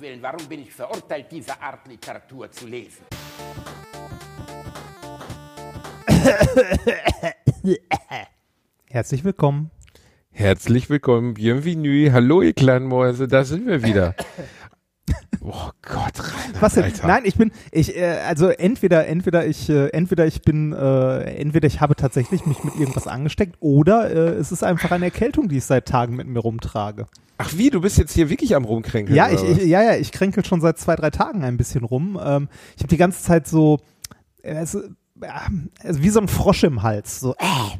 Willen, warum bin ich verurteilt, diese Art Literatur zu lesen? Herzlich willkommen. Herzlich willkommen, bienvenue. Hallo, ihr kleinen Mäuse, da sind wir wieder. Oh Gott, Rainer, Was denn? Alter. Nein, ich bin, ich, äh, also entweder, entweder ich, äh, entweder ich bin, äh, entweder ich habe tatsächlich mich mit irgendwas angesteckt oder äh, es ist einfach eine Erkältung, die ich seit Tagen mit mir rumtrage. Ach wie, du bist jetzt hier wirklich am rumkränkeln? Ja, ich, ich, ja, ja, ich kränkel schon seit zwei, drei Tagen ein bisschen rum. Ähm, ich habe die ganze Zeit so, äh, also, ja, also wie so ein Frosch im Hals. So, äh.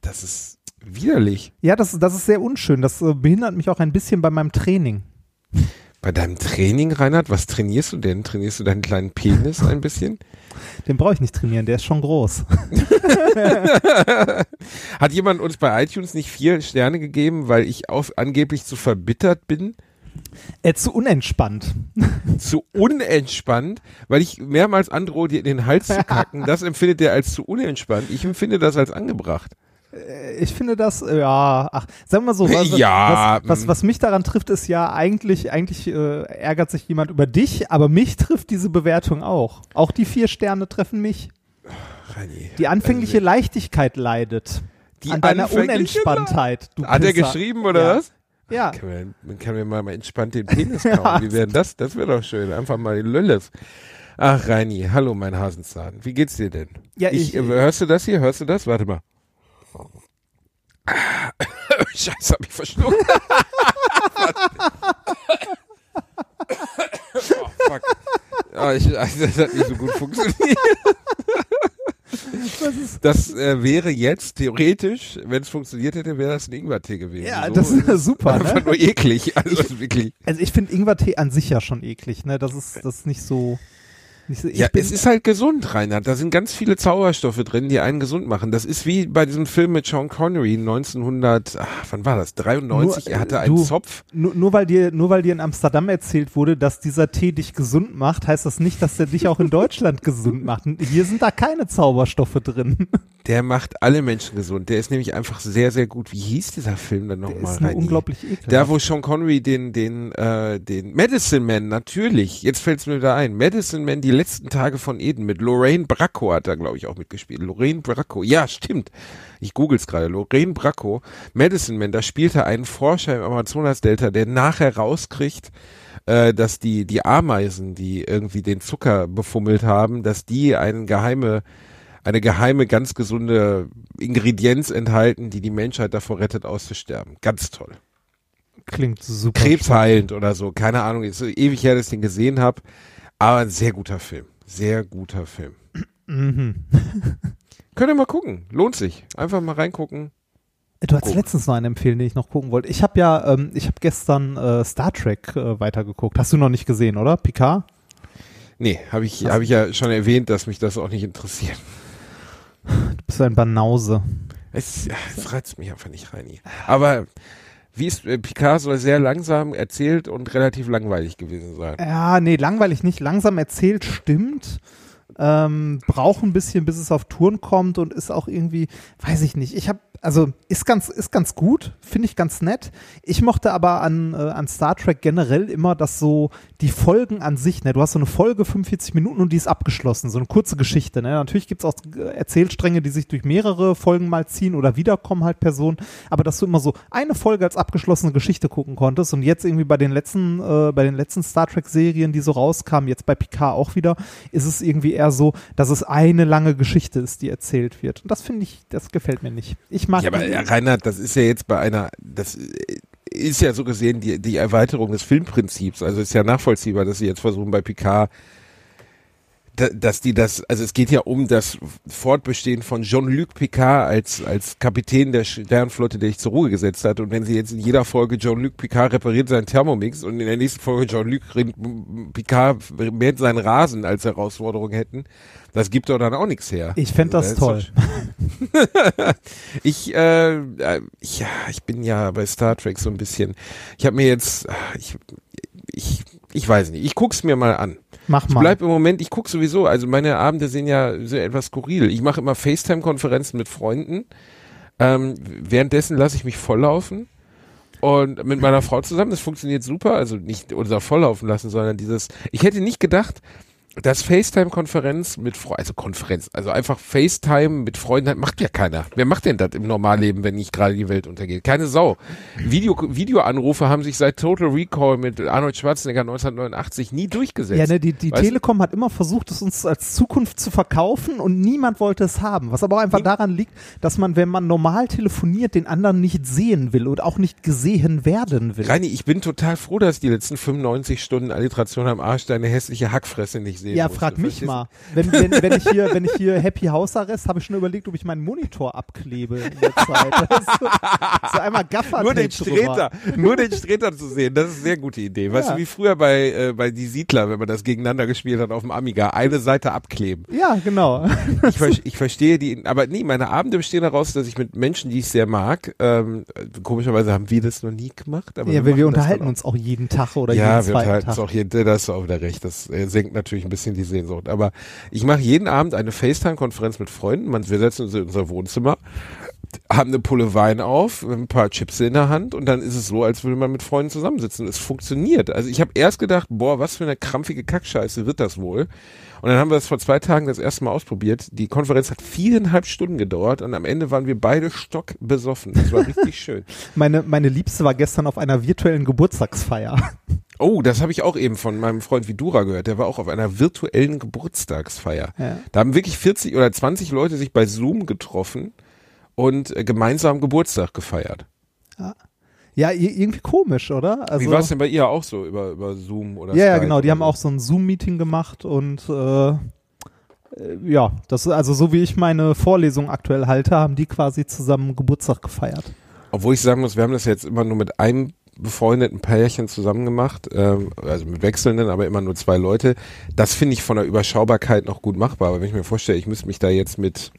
Das ist widerlich. Ja, das, das ist sehr unschön. Das äh, behindert mich auch ein bisschen bei meinem Training. Bei deinem Training, Reinhard, was trainierst du denn? Trainierst du deinen kleinen Penis ein bisschen? Den brauche ich nicht trainieren, der ist schon groß. Hat jemand uns bei iTunes nicht vier Sterne gegeben, weil ich auf, angeblich zu verbittert bin? Äh, zu unentspannt. zu unentspannt, weil ich mehrmals androhe, dir in den Hals zu kacken. Das empfindet er als zu unentspannt. Ich empfinde das als angebracht. Ich finde das, äh, ja, ach, sagen wir mal so, was, Ja, was, was, was mich daran trifft, ist ja eigentlich, eigentlich äh, ärgert sich jemand über dich, aber mich trifft diese Bewertung auch. Auch die vier Sterne treffen mich. Reini, Die anfängliche also, Leichtigkeit leidet. die an deiner Unentspanntheit. Du Hat er Pisser. geschrieben oder ja. was? Ja. Kann man, man kann mir mal, mal entspannt den Penis kauen. Ja. Wie wäre das? Das wäre doch schön. Einfach mal die Lölles. Ach, Reini, hallo, mein Hasenzahn. Wie geht's dir denn? Ja, ich, ich- äh, hörst du das hier? Hörst du das? Warte mal. Scheiße, hab ich verschluckt. oh, fuck. Ah, ich, also, das hat nicht so gut funktioniert. Das äh, wäre jetzt theoretisch, wenn es funktioniert hätte, wäre das ein Ingwertee gewesen. Ja, so das ist super, Einfach ne? nur eklig. Also wirklich. Also ich finde Ingwertee an sich ja schon eklig, ne? Das ist, das ist nicht so, so Ja, es ist halt gesund, Reinhard. Da sind ganz viele Zauberstoffe drin, die einen gesund machen. Das ist wie bei diesem Film mit Sean Connery 1900, ach, wann war das? 93. Nur, er hatte äh, einen du- Zopf. Nur, nur weil dir, nur weil dir in Amsterdam erzählt wurde, dass dieser Tee dich gesund macht, heißt das nicht, dass der dich auch in Deutschland gesund macht. Hier sind da keine Zauberstoffe drin. Der macht alle Menschen gesund. Der ist nämlich einfach sehr, sehr gut. Wie hieß dieser Film dann Der nochmal? ist nur unglaublich ekelhaft. Da, wo Sean Connery den, den, äh, den Medicine Man, natürlich, jetzt fällt's mir wieder ein. Medicine Man, die letzten Tage von Eden mit Lorraine Bracco hat da, glaube ich, auch mitgespielt. Lorraine Bracco, ja, stimmt. Ich google's gerade. Lorraine Bracco, Medicine Man, da spielt er einen Forscher im Amazonas-Delta, der nachher rauskriegt, äh, dass die, die Ameisen, die irgendwie den Zucker befummelt haben, dass die eine geheime, eine geheime, ganz gesunde Ingredienz enthalten, die die Menschheit davor rettet, auszusterben. Ganz toll. Klingt super. Krebsheilend oder so. Keine Ahnung, ist so ewig her, dass ich den gesehen habe. Aber ein sehr guter Film. Sehr guter Film. Mhm. Könnt ihr mal gucken. Lohnt sich. Einfach mal reingucken. Du hast letztens noch einen empfehlen, den ich noch gucken wollte. Ich habe ja, ähm, ich habe gestern äh, Star Trek äh, weitergeguckt. Hast du noch nicht gesehen, oder? Picard? Nee, habe ich, hab ich ja schon erwähnt, dass mich das auch nicht interessiert. Du bist ein Banause. Es, es reizt mich einfach nicht, Reini. Aber wie ist, äh, Picard soll sehr langsam erzählt und relativ langweilig gewesen sein. Ja, nee, langweilig nicht. Langsam erzählt stimmt. Ähm, braucht ein bisschen, bis es auf Touren kommt und ist auch irgendwie, weiß ich nicht. Ich habe, also ist ganz, ist ganz gut, finde ich ganz nett. Ich mochte aber an, äh, an Star Trek generell immer, dass so die Folgen an sich, ne, du hast so eine Folge 45 Minuten und die ist abgeschlossen, so eine kurze Geschichte. Ne? Natürlich gibt's auch äh, Erzählstränge, die sich durch mehrere Folgen mal ziehen oder wiederkommen halt Personen, aber dass du immer so eine Folge als abgeschlossene Geschichte gucken konntest und jetzt irgendwie bei den letzten, äh, bei den letzten Star Trek Serien, die so rauskamen, jetzt bei Picard auch wieder, ist es irgendwie eher so, dass es eine lange Geschichte ist, die erzählt wird. Und das finde ich, das gefällt mir nicht. Ich mag Ja, aber äh, Reinhard, das ist ja jetzt bei einer, das äh, ist ja so gesehen die, die Erweiterung des Filmprinzips. Also ist ja nachvollziehbar, dass sie jetzt versuchen bei Picard, dass die das, also es geht ja um das Fortbestehen von Jean-Luc Picard als, als Kapitän der Sternflotte, der sich zur Ruhe gesetzt hat. Und wenn sie jetzt in jeder Folge Jean-Luc Picard repariert seinen Thermomix und in der nächsten Folge Jean-Luc Picard mäht seinen Rasen als Herausforderung hätten, das gibt doch dann auch nichts her. ich fände das Also, toll. ist doch ich, äh, äh, ja, ich bin ja bei Star Trek so ein bisschen. Ich habe mir jetzt, ah, ich, ich, ich weiß nicht. Ich guck's mir mal an. Mach Ich mal. bleib im Moment, ich guck sowieso. Also meine Abende sind ja so etwas skurril. Ich mache immer FaceTime-Konferenzen mit Freunden. Ähm, währenddessen lasse ich mich volllaufen. und mit meiner Frau zusammen. Das funktioniert super. Also nicht unser volllaufen lassen, sondern dieses. Ich hätte nicht gedacht, das FaceTime-Konferenz mit Freunden, also Konferenz, also einfach FaceTime mit Freunden macht ja keiner. Wer macht denn das im Normalleben, wenn nicht gerade die Welt untergeht? Keine Sau. Video, Videoanrufe haben sich seit Total Recall mit Arnold Schwarzenegger 1989 nie durchgesetzt. Ja, ne, die, die Telekom hat immer versucht, es uns als Zukunft zu verkaufen und niemand wollte es haben. Was aber auch einfach Nie daran liegt, dass man, wenn man normal telefoniert, den anderen nicht sehen will und auch nicht gesehen werden will. Reini, ich bin total froh, dass die letzten 95 Stunden Alliteration am Arsch deine hässliche Hackfresse nicht sehen Ja, musste. frag mich Verstehst mal. Wenn, wenn, wenn, ich hier, wenn ich hier Happy House Arrest, habe ich schon überlegt, ob ich meinen Monitor abklebe in der Zeit. Das ist so, so einmal Gaffer nur den Streter, nur den Streter zu sehen, das ist eine sehr gute Idee. Weißt Ja. du, wie früher bei, äh, bei Die Siedler, wenn man das gegeneinander gespielt hat auf dem Amiga, eine Seite abkleben. Ja, genau. Ich, ver ich verstehe die, aber nee, meine Abende bestehen daraus, dass ich mit Menschen, die ich sehr mag, ähm, komischerweise haben wir das noch nie gemacht. Aber Ja, wir das unterhalten uns auch jeden Tag oder ja, jeden wir zweiten unterhalten Tag. uns auch hier, da hast du auch wieder recht. Das äh, senkt natürlich ein bisschen die Sehnsucht. Aber ich mache jeden Abend eine FaceTime-Konferenz mit Freunden. Man, wir setzen uns in unser Wohnzimmer, haben eine Pulle Wein auf, ein paar Chips in der Hand und dann ist es so, als würde man mit Freunden zusammensitzen. Es funktioniert. Also ich habe erst gedacht, boah, was für eine krampfige Kackscheiße wird das wohl? Und dann haben wir es vor zwei Tagen das erste Mal ausprobiert. Die Konferenz hat viereinhalb Stunden gedauert und am Ende waren wir beide stockbesoffen. Das war richtig schön. Meine, meine Liebste war gestern auf einer virtuellen Geburtstagsfeier. Oh, das habe ich auch eben von meinem Freund Vidura gehört. Der war auch auf einer virtuellen Geburtstagsfeier. Ja. Da haben wirklich 40 oder 20 Leute sich bei Zoom getroffen und äh, gemeinsam Geburtstag gefeiert. Ja, i- irgendwie komisch, oder? Also, Wie war es denn bei ihr auch so über, über Zoom oder Ja, ja, Skype genau. Die oder haben so? auch so ein Zoom-Meeting gemacht und äh, äh, ja, das also so wie ich meine Vorlesung aktuell halte, haben die quasi zusammen Geburtstag gefeiert. Obwohl ich sagen muss, wir haben das jetzt immer nur mit einem befreundeten Pärchen zusammen gemacht, ähm, also mit wechselnden, aber immer nur zwei Leute. Das finde ich von der Überschaubarkeit noch gut machbar. Aber wenn ich mir vorstelle, ich müsste mich da jetzt mit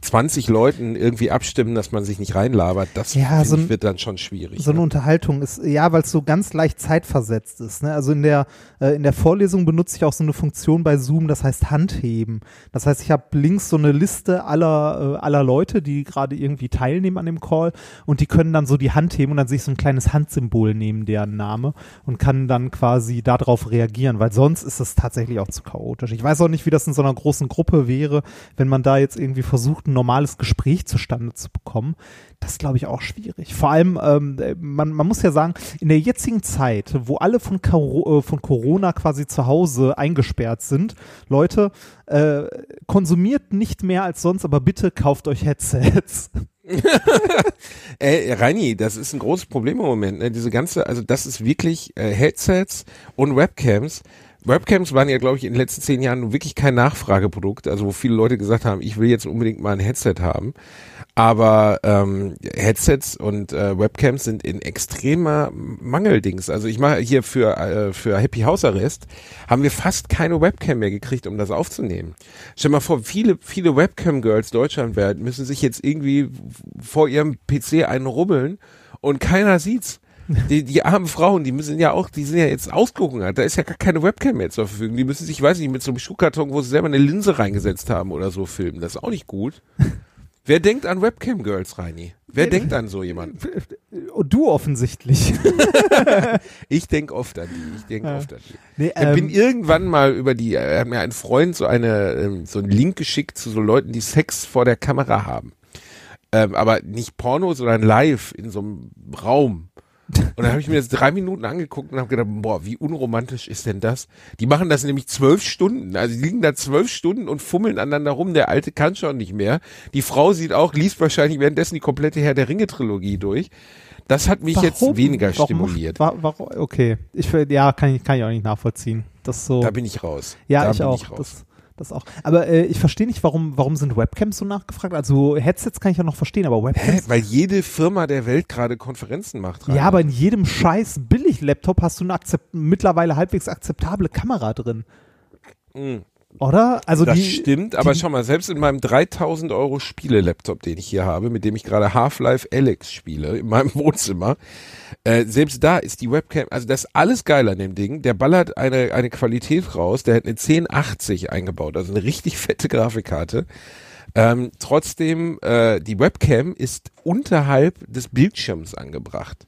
20 Leuten irgendwie abstimmen, dass man sich nicht reinlabert, das Ja, so ein- wird dann schon schwierig. So eine ne? Unterhaltung ist, ja, weil es so ganz leicht zeitversetzt ist. Ne? Also in der, äh, in der Vorlesung benutze ich auch so eine Funktion bei Zoom, das heißt Handheben. Das heißt, ich habe links so eine Liste aller, äh, aller Leute, die gerade irgendwie teilnehmen an dem Call und die können dann so die Hand heben und dann sehe ich so ein kleines Handsymbol neben deren Name und kann dann quasi darauf reagieren, weil sonst ist es tatsächlich auch zu chaotisch. Ich weiß auch nicht, wie das in so einer großen Gruppe wäre, wenn man da jetzt irgendwie versucht, ein normales Gespräch zustande zu bekommen. Das glaube ich auch schwierig. Vor allem, ähm, man, man muss ja sagen, in der jetzigen Zeit, wo alle von, Coro äh, von Corona quasi zu Hause eingesperrt sind, Leute, äh, konsumiert nicht mehr als sonst, aber bitte kauft euch Headsets. Äh, Reini, das ist ein großes Problem im Moment. Ne? Diese ganze, also das ist wirklich äh, Headsets und Webcams. Webcams waren ja, glaube ich, in den letzten zehn Jahren wirklich kein Nachfrageprodukt, also wo viele Leute gesagt haben, ich will jetzt unbedingt mal ein Headset haben. Aber ähm, Headsets und äh, Webcams sind in extremer Mangeldings. Also ich mache hier für äh, für Happy House Arrest haben wir fast keine Webcam mehr gekriegt, um das aufzunehmen. Stell mal vor, viele viele Webcam Girls deutschlandweit müssen sich jetzt irgendwie vor ihrem PC einen rubbeln und keiner sieht's. Die, die armen Frauen, die müssen ja auch, die sind ja jetzt ausgehungert. Da ist ja gar keine Webcam mehr zur Verfügung. Die müssen sich, weiß nicht, mit so einem Schuhkarton, wo sie selber eine Linse reingesetzt haben oder so filmen. Das ist auch nicht gut. Wer denkt an Webcam Girls, Reini? Wer Ja. denkt an so jemanden? Und du offensichtlich. Ich denk oft an die. Ich denk Ja. oft an die. nee, Ich bin ähm, irgendwann mal über die, er hat mir ein Freund so eine, ähm, so einen Link geschickt zu so Leuten, die Sex vor der Kamera haben. Ähm, aber nicht Porno, sondern live in so einem Raum. Und dann habe ich mir das drei Minuten angeguckt und habe gedacht, boah, wie unromantisch ist denn das? Die machen das nämlich zwölf Stunden. Also die liegen da zwölf Stunden und fummeln aneinander rum. Der Alte kann schon nicht mehr. Die Frau sieht auch, liest wahrscheinlich währenddessen die komplette Herr der Ringe-Trilogie durch. Das hat mich jetzt warum? weniger Warum stimuliert. Macht, wa warum, okay. Ich, ja, kann ich, kann ich auch nicht nachvollziehen. Das so. Da bin ich raus. Ja, da ich bin auch. Ich raus. das, das auch. Aber äh, ich verstehe nicht, warum, warum sind Webcams so nachgefragt? Also Headsets kann ich ja noch verstehen, aber Hä? Webcams. Weil jede Firma der Welt gerade Konferenzen macht. Ja, aber in jedem scheiß Billig-Laptop hast du eine akzept mittlerweile halbwegs akzeptable Kamera drin. Mhm. Oder? Also das die, stimmt, aber die- schau mal, selbst in meinem 3000 Euro Spiele-Laptop, den ich hier habe, mit dem ich gerade Half-Life Alex spiele, in meinem Wohnzimmer, äh, selbst da ist die Webcam, also das ist alles geil an dem Ding, der ballert eine, eine Qualität raus, der hat eine 1080 eingebaut, also eine richtig fette Grafikkarte. Ähm, trotzdem, äh, die Webcam ist unterhalb des Bildschirms angebracht.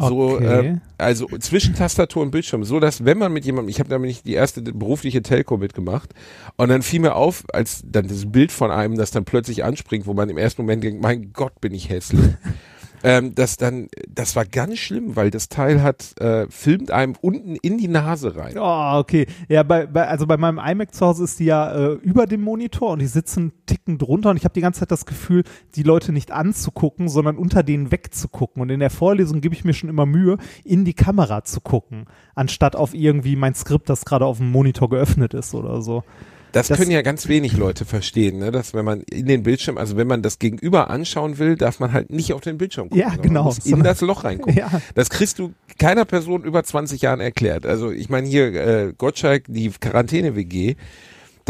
So, Okay. äh, also zwischen Tastatur und Bildschirm, so dass wenn man mit jemandem, ich habe nämlich die erste berufliche Telco mitgemacht und dann fiel mir auf, als dann das Bild von einem, das dann plötzlich anspringt, wo man im ersten Moment denkt, mein Gott, bin ich hässlich. ähm, das dann, das war ganz schlimm, weil das Teil hat, äh, filmt einem unten in die Nase rein. Oh, okay. Ja, bei, bei, also bei meinem iMac zu Hause ist die ja äh, über dem Monitor und die sitzen ticken drunter und ich habe die ganze Zeit das Gefühl, die Leute nicht anzugucken, sondern unter denen wegzugucken. Und in der Vorlesung gebe ich mir schon immer Mühe, in die Kamera zu gucken, anstatt auf irgendwie mein Skript, das gerade auf dem Monitor geöffnet ist oder so. Das, Das- können ja ganz wenig Leute verstehen, ne? dass wenn man in den Bildschirm, also wenn man das Gegenüber anschauen will, darf man halt nicht auf den Bildschirm gucken. Ja, genau. Muss in das Loch reingucken. Ja. Das kriegst du keiner Person über 20 Jahren erklärt. Also ich meine hier äh, Gottschalk, die Quarantäne-WG,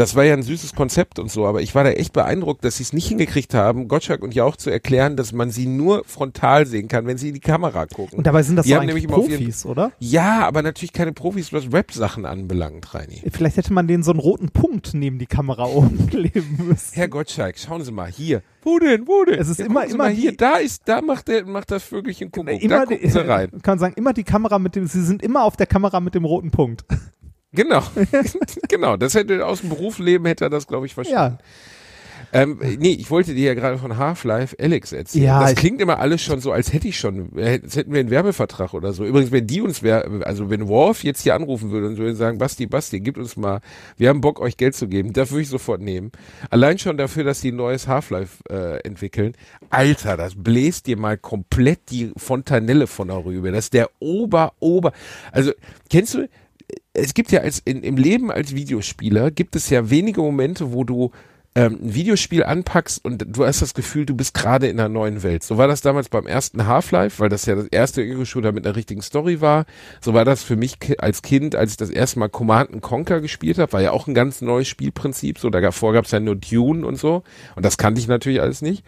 das war ja ein süßes Konzept und so, aber ich war da echt beeindruckt, dass sie es nicht hingekriegt haben, Gottschalk und Jauch zu erklären, dass man sie nur frontal sehen kann, wenn sie in die Kamera gucken. Und dabei sind das Die doch haben nämlich auf ihren- Profis, oder? ja, aber natürlich keine Profis, was Rap-Sachen anbelangt, Reini. Vielleicht hätte man denen so einen roten Punkt neben die Kamera oben kleben müssen. Herr Gottschalk, schauen Sie mal hier. Wo denn? Wo denn? Es ist ja, immer- immer mal hier. die- Da ist, da macht der, macht das Vögelchen Kuckuck. da Immer gucken die, Sie rein. kann man sagen, immer die Kamera mit dem, sie sind immer auf der Kamera mit dem roten Punkt. Genau. genau. Das hätte aus dem Berufsleben hätte er das, glaube ich, verstanden. Ja. Ähm, nee, ich wollte dir ja gerade von Half-Life Alex erzählen. Ja, das klingt immer alles schon so, als hätte ich schon, äh, als hätten wir einen Werbevertrag oder so. Übrigens, wenn die uns, wer, also wenn Worf jetzt hier anrufen würde und würde sagen, Basti, Basti, gib uns mal, wir haben Bock, euch Geld zu geben, das würde ich sofort nehmen. Allein schon dafür, dass die ein neues Half-Life äh, entwickeln. Alter, das bläst dir mal komplett die Fontanelle von der Rübe. Das ist der Ober, Ober, also, kennst du, es gibt ja als in, im Leben als Videospieler gibt es ja wenige Momente, wo du ähm, ein Videospiel anpackst und du hast das Gefühl, du bist gerade in einer neuen Welt. So war das damals beim ersten Half-Life, weil das ja das erste Ego-Shooter mit einer richtigen Story war. So war das für mich als Kind, als ich das erste Mal Command Conquer gespielt habe, war ja auch ein ganz neues Spielprinzip. So davor gab es ja nur Dune und so und das kannte ich natürlich alles nicht.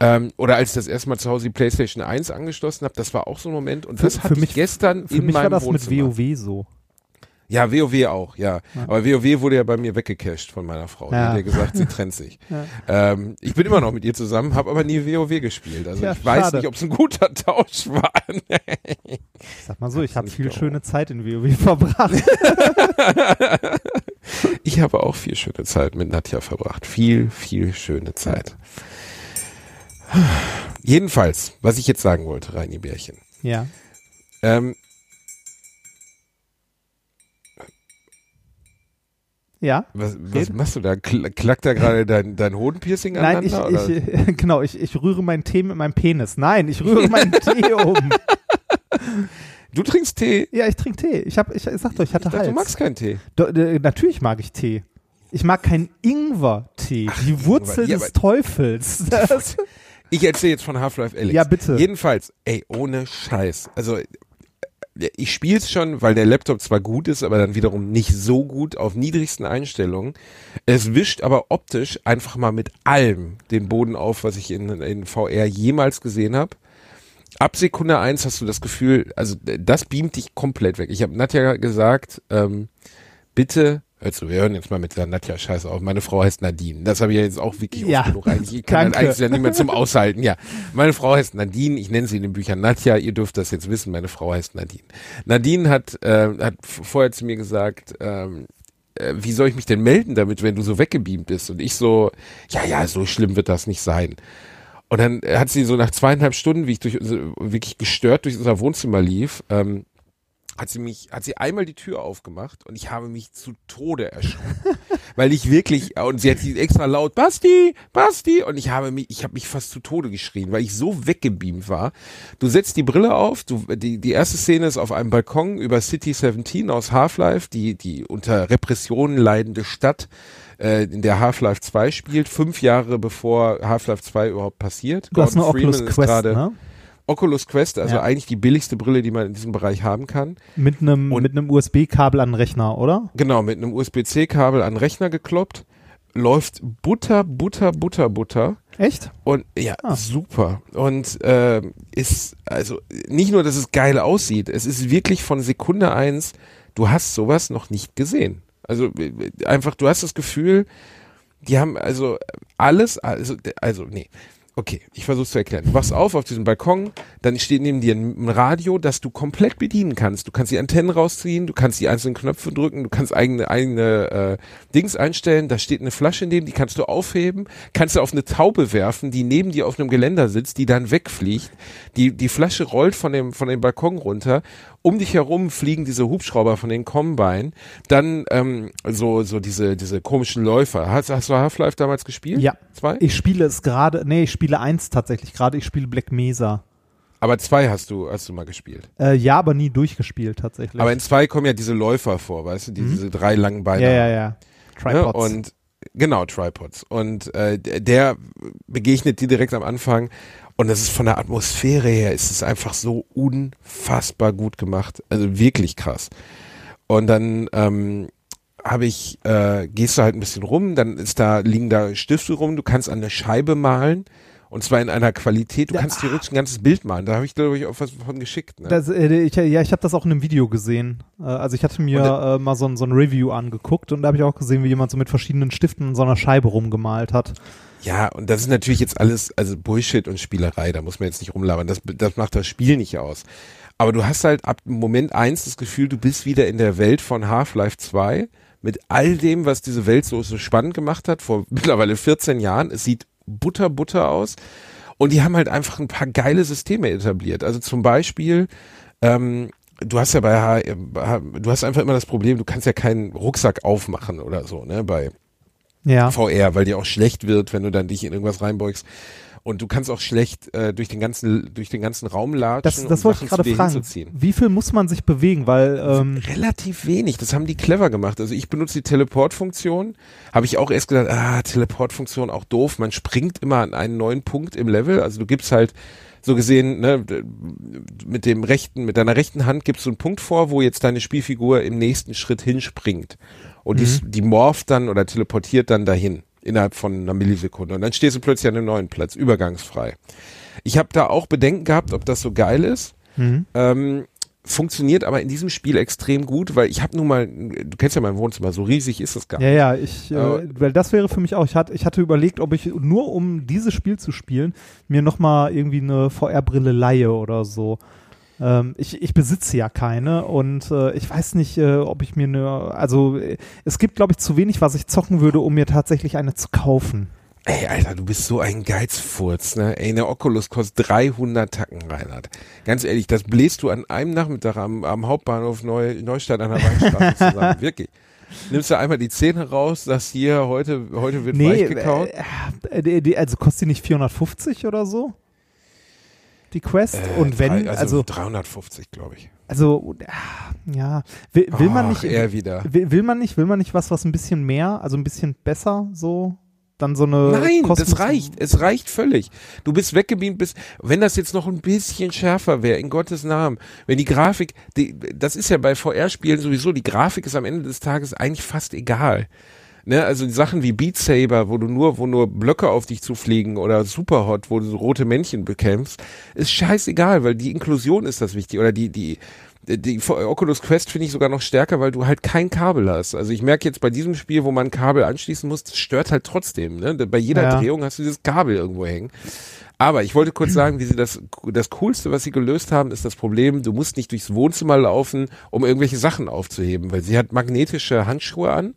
Ähm, oder als ich das erste Mal zu Hause die PlayStation 1 angeschlossen habe, das war auch so ein Moment und Für- das hatte für mich- ich gestern Für in mich meinem war das Wohnzimmer. mit WoW so. Ja, WoW auch, ja. Aber WoW wurde ja bei mir weggecached von meiner Frau. Die Ja. hat ja gesagt, sie trennt sich. Ja. Ähm, ich bin immer noch mit ihr zusammen, habe aber nie WoW gespielt. Also Ja, ich weiß schade. nicht, ob es ein guter Tausch war. Ich sag mal so, ich habe viel schöne Zeit in WoW verbracht. ich habe auch viel schöne Zeit mit Nadja verbracht. Viel, viel schöne Zeit. Jedenfalls, was ich jetzt sagen wollte, Reini Bärchen. ja. Ähm, Ja. was, was machst du da? Kl klackt da gerade dein, dein Hodenpiercing Nein, ich, aneinander? ich, genau, ich, ich rühre meinen Tee mit meinem Penis. Nein, ich rühre meinen Tee um. du trinkst Tee? Ja, ich trinke Tee. Ich, hab, ich, ich sag doch, ich hatte Ich dachte, Hals. du magst keinen Tee. Do, äh, natürlich mag ich Tee. Ich mag keinen Ingwer-Tee. Die Wurzel ja, des Teufels. Das, Ich erzähle jetzt von Half-Life Alyx. Ja, bitte. Jedenfalls, ey, ohne Scheiß. Also, ich spiele es schon, weil der Laptop zwar gut ist, aber dann wiederum nicht so gut auf niedrigsten Einstellungen. Es wischt aber optisch einfach mal mit allem den Boden auf, was ich in, in VR jemals gesehen habe. Ab Sekunde eins hast du das Gefühl, also das beamt dich komplett weg. Ich habe Nadja gesagt, ähm, bitte, also wir hören jetzt mal mit der Nadja Scheiße auf. Meine Frau heißt Nadine. Das habe ich ja jetzt auch wirklich Ja, oft genug. Eigentlich ich kann das eigentlich ja nicht mehr zum Aushalten. Ja, meine Frau heißt Nadine. Ich nenne sie in den Büchern Nadja. Ihr dürft das jetzt wissen. Meine Frau heißt Nadine. Nadine hat, äh, hat vorher zu mir gesagt, ähm, äh, wie soll ich mich denn melden damit, wenn du so weggebeamt bist? Und ich so, ja, ja, so schlimm wird das nicht sein. Und dann hat sie so nach zweieinhalb Stunden, wie ich durch wirklich gestört durch unser Wohnzimmer lief, ähm, hat sie mich, hat sie einmal die Tür aufgemacht und ich habe mich zu Tode erschrocken. weil ich wirklich, und sie hat sie extra laut, Basti, Basti, und ich habe mich, ich habe mich fast zu Tode geschrien, weil ich so weggebeamt war. Du setzt die Brille auf, du, die, die erste Szene ist auf einem Balkon über City 17 aus Half-Life, die, die unter Repressionen leidende Stadt, äh, in der Half-Life 2 spielt, fünf Jahre bevor Half-Life 2 überhaupt passiert. du hast eine Gordon Oculus Quest, gerade- ne? Oculus Quest, also Ja. eigentlich die billigste Brille, die man in diesem Bereich haben kann. Mit einem Und- mit einem USB-Kabel an Rechner, oder? Genau, mit einem USB-C-Kabel an Rechner gekloppt. Läuft Butter, Butter, Butter, Butter. Echt? Und ja, Ah. super. Und ähm, ist, also nicht nur, dass es geil aussieht, es ist wirklich von Sekunde eins, du hast sowas noch nicht gesehen. Also äh, einfach, du hast das Gefühl, die haben also alles, also, also nee. Okay, ich versuche zu erklären. Du wachst auf auf diesem Balkon, dann steht neben dir ein Radio, das du komplett bedienen kannst. Du kannst die Antennen rausziehen, du kannst die einzelnen Knöpfe drücken, du kannst eigene eigene äh, Dings einstellen. Da steht eine Flasche neben, die kannst du aufheben, kannst du auf eine Taube werfen, die neben dir auf einem Geländer sitzt, die dann wegfliegt. Die die Flasche rollt von dem von dem Balkon runter um dich herum fliegen diese Hubschrauber von den Combine, dann ähm, so so diese diese komischen Läufer. Hast, hast du Half-Life damals gespielt? Ja. Zwei? Ich spiele es gerade, nee, ich spiele eins tatsächlich gerade, ich spiele Black Mesa. Aber zwei hast du hast du mal gespielt. Äh, ja, aber nie durchgespielt tatsächlich. Aber in zwei kommen ja diese Läufer vor, weißt du, die, Mhm. diese drei langen Beine. ja, ja, ja. Tripods. Ne? Und genau, Tripods. Und äh, der- der begegnet dir direkt am Anfang. Und das ist von der Atmosphäre her, ist es einfach so unfassbar gut gemacht. Also wirklich krass. Und dann ähm, habe ich, äh, gehst du halt ein bisschen rum, dann ist da, liegen da Stifte rum, du kannst an der Scheibe malen. Und zwar in einer Qualität, du Ja, kannst theoretisch ein ganzes Bild malen. Da habe ich, glaube ich, auch was von geschickt. Ne? Das, äh, ich, ja, ich habe das auch in einem Video gesehen. Äh, also ich hatte mir Und, äh, mal so ein, so ein Review angeguckt und da habe ich auch gesehen, wie jemand so mit verschiedenen Stiften in so einer Scheibe rumgemalt hat. Ja, und das ist natürlich jetzt alles, also Bullshit und Spielerei, da muss man jetzt nicht rumlabern, das, das macht das Spiel nicht aus. Aber du hast halt ab Moment eins das Gefühl, du bist wieder in der Welt von Half-Life 2 mit all dem, was diese Welt so, so spannend gemacht hat, vor mittlerweile 14 Jahren. Es sieht butter, butter aus. Und die haben halt einfach ein paar geile Systeme etabliert. Also zum Beispiel, ähm, du hast ja bei, H du hast einfach immer das Problem, du kannst ja keinen Rucksack aufmachen oder so, ne, bei, Ja. VR, weil dir auch schlecht wird, wenn du dann dich in irgendwas reinbeugst. Und du kannst auch schlecht äh, durch den ganzen durch den ganzen Raum latschen, Das, das um wollte ich gerade fragen. Wie viel muss man sich bewegen? Weil ähm, Relativ wenig, das haben die clever gemacht. Also ich benutze die Teleportfunktion, habe ich auch erst gedacht, ah, Teleportfunktion auch doof, man springt immer an einen neuen Punkt im Level, also du gibst halt so gesehen, ne, mit dem rechten, mit deiner rechten Hand gibst du einen Punkt vor, wo jetzt deine Spielfigur im nächsten Schritt hinspringt. Und die, die morpht dann oder teleportiert dann dahin innerhalb von einer Millisekunde. Und dann stehst du plötzlich an einem neuen Platz, übergangsfrei. Ich habe da auch Bedenken gehabt, ob das so geil ist. mhm. Ähm, funktioniert aber in diesem Spiel extrem gut, weil ich habe nun mal, du kennst ja mein Wohnzimmer, so riesig ist es gar nicht. ja, ja, ich, äh, weil das wäre für mich auch, ich hatte, ich hatte überlegt, ob ich nur um dieses Spiel zu spielen, mir nochmal irgendwie eine VR-Brille leihe oder so. Ähm, ich, ich besitze ja keine und äh, ich weiß nicht, äh, ob ich mir eine, also äh, es gibt, glaube ich, zu wenig, was ich zocken würde, um mir tatsächlich eine zu kaufen. Ey, Alter, du bist so ein Geizfurz, ne? Ey, eine Oculus kostet 300 Tacken, Reinhard. Ganz ehrlich, das bläst du an einem Nachmittag am, am Hauptbahnhof Neu, Neustadt an der Weinstraße zusammen. Wirklich. Nimmst du einmal die Zähne raus, sagst hier, heute, heute wird weich gekaut. äh, die, also kostet die nicht 450 oder so? Die Quest? Äh, und wenn, drei- also, 350, glaube ich. also, ah, ja, will, will man Ach, nicht, er wieder. will, will man nicht, will man nicht was, was ein bisschen mehr, also ein bisschen besser, so, dann so eine Nein, Kosmos- das reicht. Es reicht völlig. Du bist weggebeamt, bist, wenn das jetzt noch ein bisschen schärfer wäre, in Gottes Namen, wenn die Grafik, die, das ist ja bei VR-Spielen sowieso, die Grafik ist am Ende des Tages eigentlich fast egal. Ne, also Sachen wie Beat Saber, wo du nur, wo nur Blöcke auf dich zufliegen oder Superhot, wo du so rote Männchen bekämpfst, ist scheißegal, weil die Inklusion ist das wichtig oder die, die, die Oculus Quest finde ich sogar noch stärker, weil du halt kein Kabel hast. Also ich merke jetzt bei diesem Spiel, wo man Kabel anschließen muss, das stört halt trotzdem. Ne? Bei jeder Ja. Drehung hast du dieses Kabel irgendwo hängen. Aber ich wollte kurz sagen, wie sie das, das Coolste, was sie gelöst haben, ist das Problem, du musst nicht durchs Wohnzimmer laufen, um irgendwelche Sachen aufzuheben, weil sie hat magnetische Handschuhe an.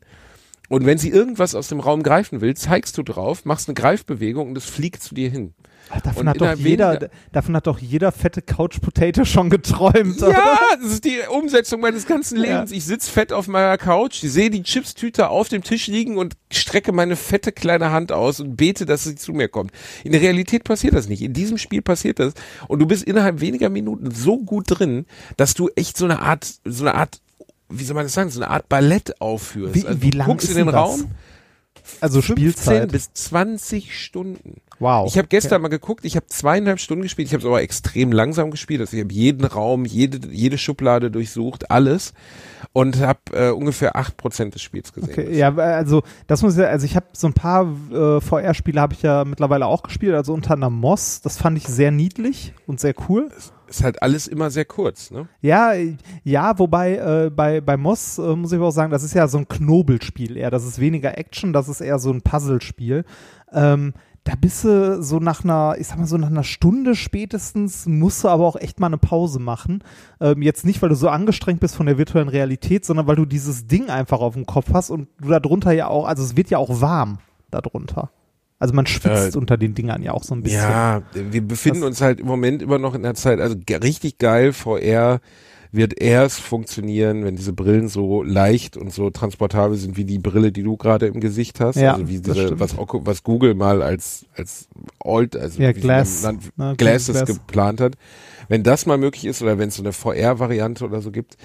Und wenn sie irgendwas aus dem Raum greifen will, zeigst du drauf, machst eine Greifbewegung und es fliegt zu dir hin. Ach, davon, und hat doch jeder, davon hat doch jeder fette Couch Potato schon geträumt. oder? Ja, das ist die Umsetzung meines ganzen Ja. Lebens. Ich sitz fett auf meiner Couch, sehe die Chipstüte auf dem Tisch liegen und strecke meine fette kleine Hand aus und bete, dass sie zu mir kommt. In der Realität passiert das nicht. In diesem Spiel passiert das. Und du bist innerhalb weniger Minuten so gut drin, dass du echt so eine Art, so eine Art, wie soll man das sagen, so eine Art Ballett aufführst. Wie, also wie du lang guckst ist in den das? Raum, Also 15 Spielzeit. bis 20 Stunden. wow. Ich habe gestern mal geguckt, ich habe zweieinhalb Stunden gespielt, ich habe es aber extrem langsam gespielt, also ich habe jeden Raum, jede, jede Schublade durchsucht, alles und habe äh, ungefähr acht Prozent des Spiels gesehen. Okay, ja, also das muss ja, also ich habe so ein paar äh, VR-Spiele habe ich ja mittlerweile auch gespielt, also unter anderem Moss, das fand ich sehr niedlich und sehr cool. Ist halt alles immer sehr kurz, ne? Ja, ja, wobei äh, bei, bei Moss äh, muss ich auch sagen, das ist ja so ein Knobelspiel eher. Das ist weniger Action, das ist eher so ein Puzzlespiel. Ähm, da bist du so nach einer, ich sag mal so nach einer Stunde spätestens, musst du aber auch echt mal eine Pause machen. Ähm, jetzt nicht, weil du so angestrengt bist von der virtuellen Realität, sondern weil du dieses Ding einfach auf dem Kopf hast und du darunter ja auch, also es wird ja auch warm darunter. Also man schwitzt Äh, unter den Dingern ja auch so ein bisschen. Ja, wir befinden Das- uns halt im Moment immer noch in der Zeit, also richtig geil, VR wird erst funktionieren, wenn diese Brillen so leicht und so transportabel sind wie die Brille, die du gerade im Gesicht hast. Ja, also wie diese, was, was Google mal als, als Old, also Ja, Glass, dann- ne, Glasses Glass. geplant hat. Wenn das mal möglich ist oder wenn es so eine VR-Variante oder so gibt.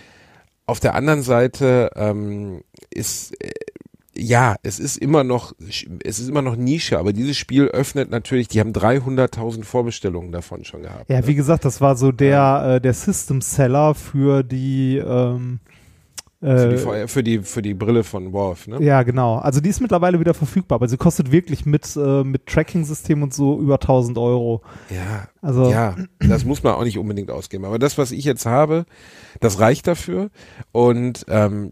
Auf der anderen Seite ähm, ist ja, es ist immer noch, es ist immer noch Nische, aber dieses Spiel öffnet natürlich, die haben 300.000 Vorbestellungen davon schon gehabt. Ja, wie gesagt, das war so der, äh, der System Seller für die, ähm, für, die äh, VR, für die für die Brille von Worf, ne? ja, genau. Also die ist mittlerweile wieder verfügbar, aber sie kostet wirklich mit, äh, mit Tracking-System und so über 1000 Euro. Ja, Also, ja, das muss man auch nicht unbedingt ausgeben. Aber das, was ich jetzt habe, das reicht dafür. Und ähm,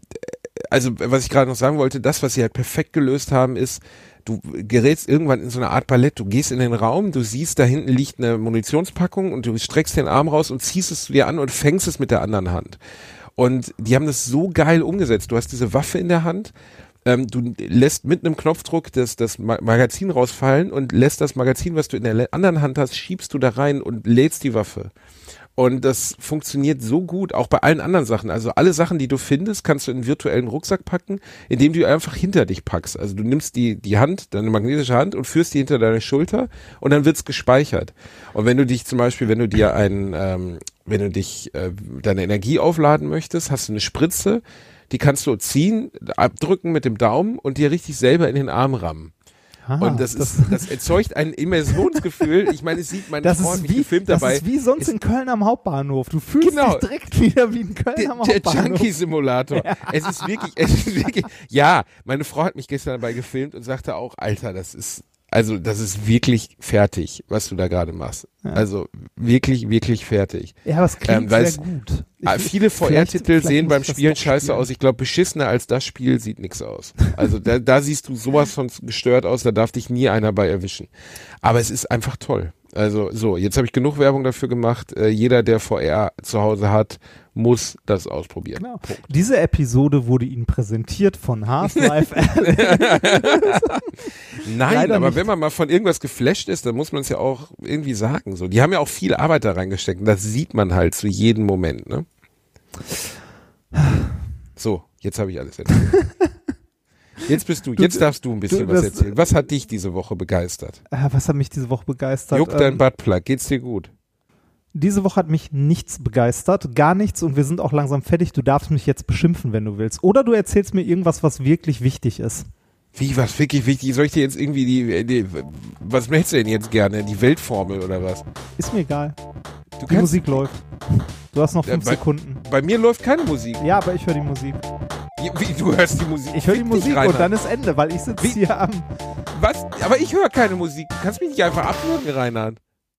also, was ich gerade noch sagen wollte, das, was sie halt perfekt gelöst haben, ist, du gerätst irgendwann in so eine Art Ballett. Du gehst in den Raum, du siehst, da hinten liegt eine Munitionspackung und du streckst den Arm raus und ziehst es dir an und fängst es mit der anderen Hand. Und die haben das so geil umgesetzt. Du hast diese Waffe in der Hand, ähm, du lässt mit einem Knopfdruck das, das Ma- Magazin rausfallen und lässt das Magazin, was du in der anderen Hand hast, schiebst du da rein und lädst die Waffe. Und das funktioniert so gut, auch bei allen anderen Sachen. Also alle Sachen, die du findest, kannst du in einen virtuellen Rucksack packen, indem du einfach hinter dich packst. Also du nimmst die, die Hand, deine magnetische Hand und führst die hinter deine Schulter und dann wird's gespeichert. Und wenn du dich zum Beispiel, wenn du dir einen, ähm, wenn du dich äh, deine Energie aufladen möchtest, hast du eine Spritze, die kannst du ziehen, abdrücken mit dem Daumen und dir richtig selber in den Arm rammen. Ah, Und das, ist, das erzeugt ein Immersionsgefühl. Ich meine, es sieht meine das ist wie, gefilmt das dabei. ist wie sonst in Köln am Hauptbahnhof. Du fühlst Genau. dich direkt wieder wie in Köln der, am der Hauptbahnhof. Junkie-Simulator. Es ist wirklich, es ist wirklich, ja, meine Frau hat mich gestern dabei gefilmt und sagte auch, Alter, das ist, also das ist wirklich fertig, was du da gerade machst. Ja. Also wirklich, wirklich fertig. Ja, aber es klingt Ähm, sehr gut. Ich- Ah, Viele vielleicht- VR-Titel sehen beim ich Spielen scheiße spielen. aus. Ich glaube, beschissener als das Spiel sieht nix aus. Also da, da siehst du sowas von gestört aus, da darf dich nie einer bei erwischen. Aber es ist einfach toll. Also so, jetzt habe ich genug Werbung dafür gemacht. Äh, jeder, der VR zu Hause hat, muss das ausprobieren. Genau. Diese Episode wurde Ihnen präsentiert von Half-Life Nein, Leider aber nicht. wenn man mal von irgendwas geflasht ist, dann muss man es ja auch irgendwie sagen. So, die haben ja auch viel Arbeit da reingesteckt. Und das sieht man halt zu jedem Moment. Ne? So, jetzt habe ich alles erzählt. Jetzt bist du, jetzt darfst du ein bisschen du, was erzählen. Was hat dich diese Woche begeistert? Ah, Was hat mich diese Woche begeistert? Juckt dein Ähm, Buttplug, geht's dir gut? Diese Woche hat mich nichts begeistert, gar nichts und wir sind auch langsam fertig. Du darfst mich jetzt beschimpfen, wenn du willst. Oder du erzählst mir irgendwas, was wirklich wichtig ist. Wie, was wirklich wichtig? Soll ich dir jetzt irgendwie die, die was möchtest du denn jetzt gerne? Die Weltformel oder was? Ist mir egal. Du Die Musik läuft. Du hast noch fünf bei- Sekunden. bei mir läuft keine Musik. Ja, aber ich höre die Musik. Wie, du hörst die Musik. Ich höre die Musik und dann ist Ende, weil ich sitze hier am. Was? Aber ich höre keine Musik. Du kannst mich nicht einfach abwürgen, Reinhard.